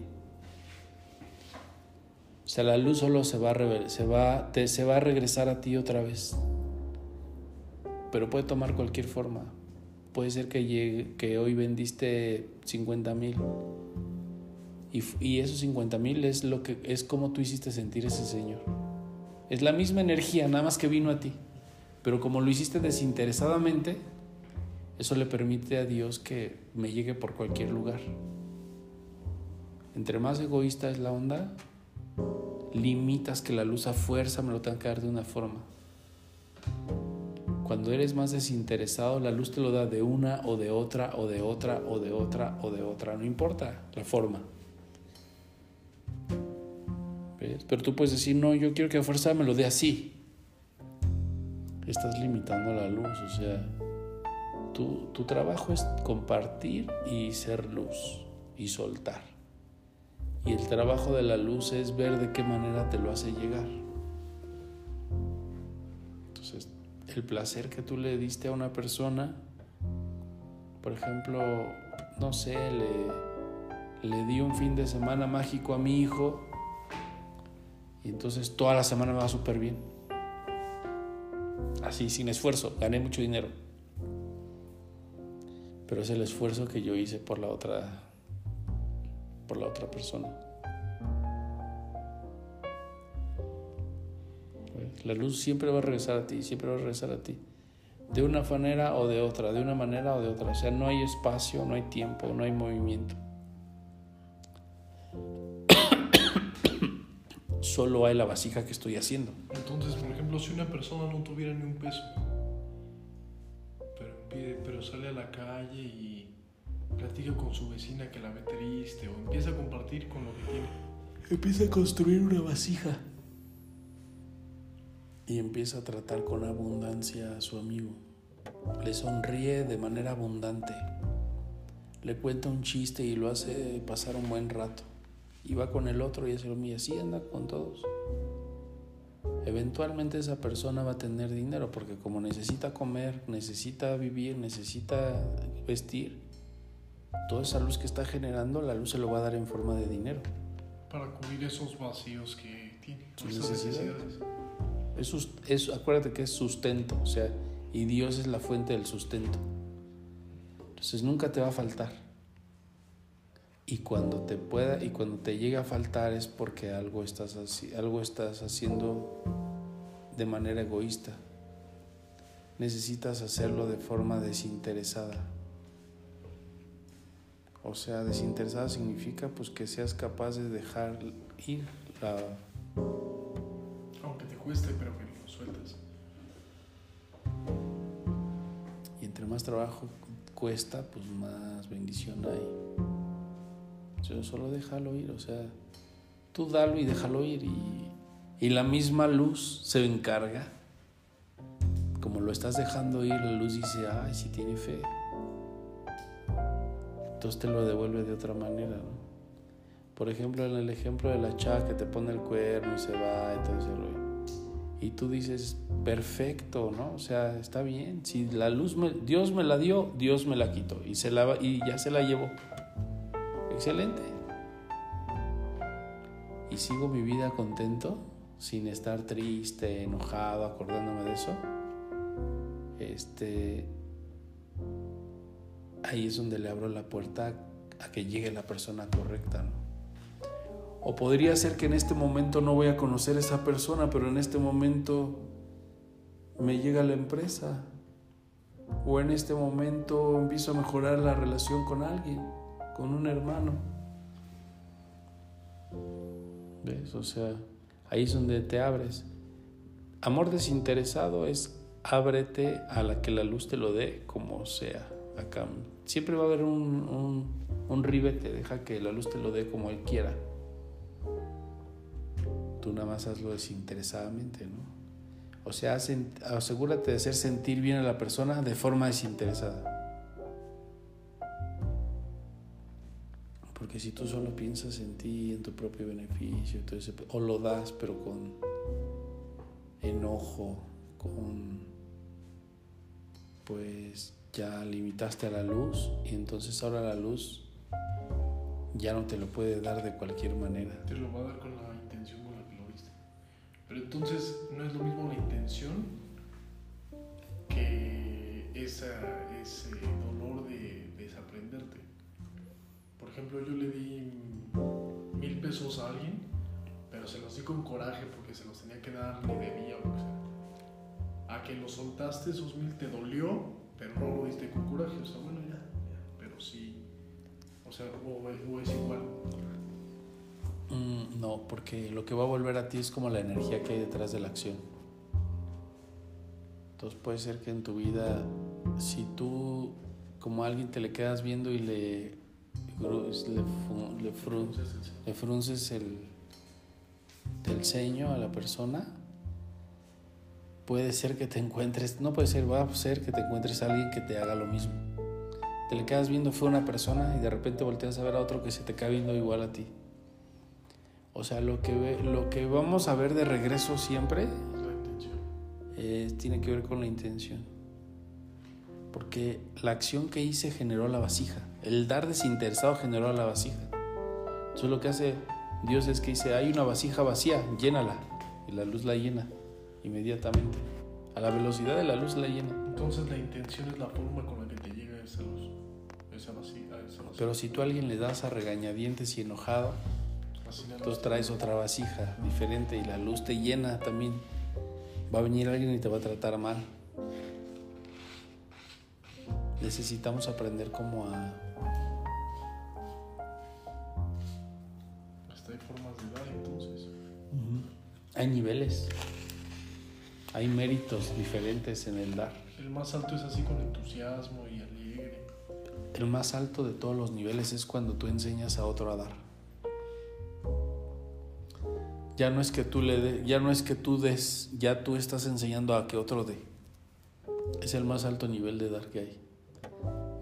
[SPEAKER 1] O sea, la luz solo se va a, se va, te, se va a regresar a ti otra vez. Pero puede tomar cualquier forma. Puede ser que, llegue, que hoy vendiste 50 mil. Y, y, esos 50 mil es, lo que, es como tú hiciste sentir ese Señor. Es la misma energía, nada más que vino a ti. Pero como lo hiciste desinteresadamente, eso le permite a Dios que me llegue por cualquier lugar. Entre más egoísta es la onda, limitas que la luz a fuerza me lo tenga que dar de una forma. Cuando eres más desinteresado, la luz te lo da de una o de otra o de otra o de otra o de otra, no importa la forma. Pero tú puedes decir, no, yo quiero que a fuerza me lo dé así. Estás limitando la luz, o sea, tu, tu trabajo es compartir y ser luz y soltar. Y el trabajo de la luz es ver de qué manera te lo hace llegar. Entonces, el placer que tú le diste a una persona, por ejemplo, no sé, le, le di un fin de semana mágico a mi hijo y entonces toda la semana me va súper bien. Así, sin esfuerzo, gané mucho dinero. Pero es el esfuerzo que yo hice por la otra por la otra persona. La luz siempre va a regresar a ti, siempre va a regresar a ti. De una manera o de otra, de una manera o de otra. O sea, no hay espacio, no hay tiempo, no hay movimiento. Solo hay la vasija que estoy haciendo.
[SPEAKER 2] Entonces, por ejemplo, si una persona no tuviera ni un peso, pero, pero sale a la calle y platica con su vecina que la ve triste o empieza a compartir con lo que tiene.
[SPEAKER 1] Empieza a construir una vasija y empieza a tratar con abundancia a su amigo. Le sonríe de manera abundante. Le cuenta un chiste y lo hace pasar un buen rato. Y va con el otro y hace lo mismo. Así anda con todos. Eventualmente esa persona va a tener dinero porque como necesita comer, necesita vivir, necesita vestir, toda esa luz que está generando, la luz se lo va a dar en forma de dinero.
[SPEAKER 2] Para cubrir esos vacíos que tiene,
[SPEAKER 1] sus necesidades. Es, acuérdate que es sustento, o sea, y Dios es la fuente del sustento. Entonces nunca te va a faltar. Y cuando te pueda y cuando te llegue a faltar es porque algo estás, algo estás haciendo de manera egoísta. Necesitas hacerlo de forma desinteresada. O sea, desinteresada significa pues que seas capaz de dejar ir la...
[SPEAKER 2] Aunque te cueste, pero que lo sueltas.
[SPEAKER 1] Y entre más trabajo cuesta, pues más bendición hay. Yo solo déjalo ir, o sea, tú dalo y déjalo ir y, y la misma luz se encarga. Como lo estás dejando ir, la luz dice, ay, si tiene fe entonces te lo devuelve de otra manera. ¿no? Por ejemplo, en el ejemplo de la chava que te pone el cuerno y se va y todo ese Y tú dices, perfecto, ¿no? O sea, está bien. Si la luz, me, Dios me la dio, Dios me la quitó y, se la, y ya se la llevó. Excelente. Y sigo mi vida contento, sin estar triste, enojado, acordándome de eso. Este, ahí es donde le abro la puerta a que llegue la persona correcta. O podría ser que en este momento no voy a conocer a esa persona, pero en este momento me llega la empresa. O en este momento empiezo a mejorar la relación con alguien, con un hermano. ¿Ves? O sea, ahí es donde te abres. Amor desinteresado es ábrete a la que la luz te lo dé como sea acá. Siempre va a haber un, un, ribete, deja que la luz te lo dé como él quiera. Tú nada más hazlo desinteresadamente, ¿no? O sea, asegúrate de hacer sentir bien a la persona de forma desinteresada. Porque si tú solo piensas en ti, en tu propio beneficio, o lo das pero con enojo, con pues ya limitaste a la luz y entonces ahora la luz ya no te lo puede dar de cualquier manera.
[SPEAKER 2] Te lo va a dar con la intención o la Pero entonces no es lo mismo la intención que esa, ese ejemplo, yo le di mil pesos a alguien, pero se los di con coraje porque se los tenía que dar, le debía o lo que sea. A que lo soltaste esos mil te dolió, pero no lo diste con coraje. O sea, bueno, ya, ya pero sí. O sea, o, o es igual.
[SPEAKER 1] Mm, no, porque lo que va a volver a ti es como la energía que hay detrás de la acción. Entonces puede ser que en tu vida, si tú como a alguien te le quedas viendo y le, le, le, frunces el, el ceño a la persona, puede ser que te encuentres, no puede ser, va a ser que te encuentres a alguien que te haga lo mismo. Te le quedas viendo fue una persona y de repente volteas a ver a otro que se te queda viendo igual a ti. O sea, lo que, lo que vamos a ver de regreso siempre eh, tiene que ver con la intención. Porque la acción que hice generó la vasija. El dar desinteresado generó la vasija. Entonces lo que hace Dios es que dice, hay una vasija vacía, llénala. Y la luz la llena inmediatamente. A la velocidad de la luz la llena.
[SPEAKER 2] Entonces la intención es la forma con la que te llega esa luz, esa vasija. Esa vasija.
[SPEAKER 1] Pero si tú a alguien le das a regañadientes y enojado, entonces traes otra vasija diferente y la luz te llena también. Va a venir alguien y te va a tratar mal. Necesitamos aprender cómo a...
[SPEAKER 2] Hasta hay formas de dar entonces.
[SPEAKER 1] Hay niveles. Hay méritos diferentes en el dar.
[SPEAKER 2] El más alto es así con entusiasmo y alegre.
[SPEAKER 1] El más alto de todos los niveles es cuando tú enseñas a otro a dar. Ya no es que tú le de, ya no es que tú des, ya tú estás enseñando a que otro dé. Es el más alto nivel de dar que hay.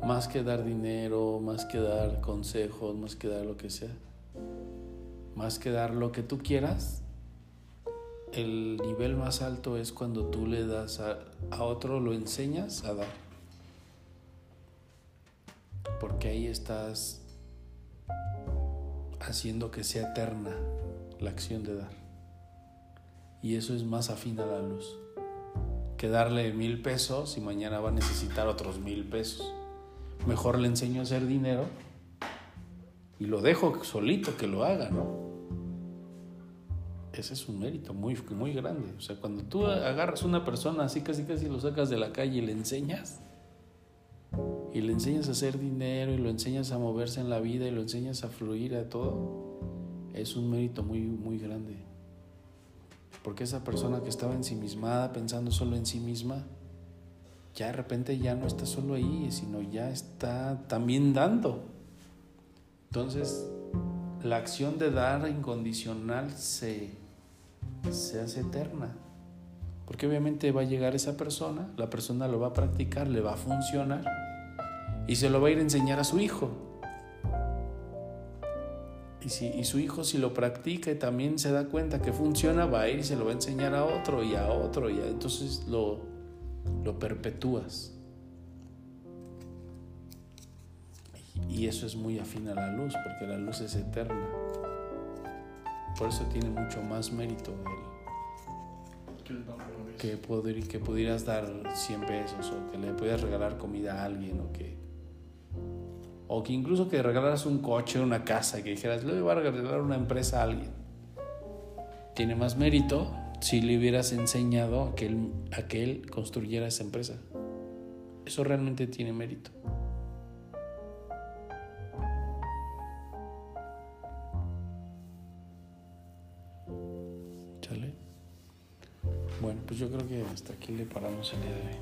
[SPEAKER 1] Más que dar dinero, más que dar consejos, más que dar lo que sea. Más que dar lo que tú quieras, el nivel más alto es cuando tú le das a, a otro, lo enseñas a dar. Porque ahí estás haciendo que sea eterna la acción de dar. Y eso es más afín a la luz que darle mil pesos y mañana va a necesitar otros mil pesos. Mejor le enseño a hacer dinero y lo dejo solito que lo haga, ¿no? Ese es un mérito muy, muy grande. O sea, cuando tú agarras una persona así, casi casi lo sacas de la calle y le enseñas, y le enseñas a hacer dinero, y lo enseñas a moverse en la vida, y lo enseñas a fluir a todo, es un mérito muy, muy grande. Porque esa persona que estaba ensimismada, pensando solo en sí misma, ya de repente ya no está solo ahí, sino ya está también dando. Entonces, la acción de dar incondicional se, se hace eterna. Porque obviamente va a llegar esa persona, la persona lo va a practicar, le va a funcionar y se lo va a ir a enseñar a su hijo. Y, si, su hijo si lo practica y también se da cuenta que funciona, va a ir y se lo va a enseñar a otro y a otro. Y entonces lo, lo perpetúas. Y eso es muy afín a la luz, porque la luz es eterna. Por eso tiene mucho más mérito que, poder, que pudieras dar 100 pesos o que le pudieras regalar comida a alguien o que o que incluso que regalaras un coche, una casa, que dijeras, le voy a regalar una empresa a alguien. Tiene más mérito si le hubieras enseñado a que él, construyera esa empresa. Eso realmente tiene mérito. ¿Chale? Bueno, pues yo creo que hasta aquí le paramos el día de hoy.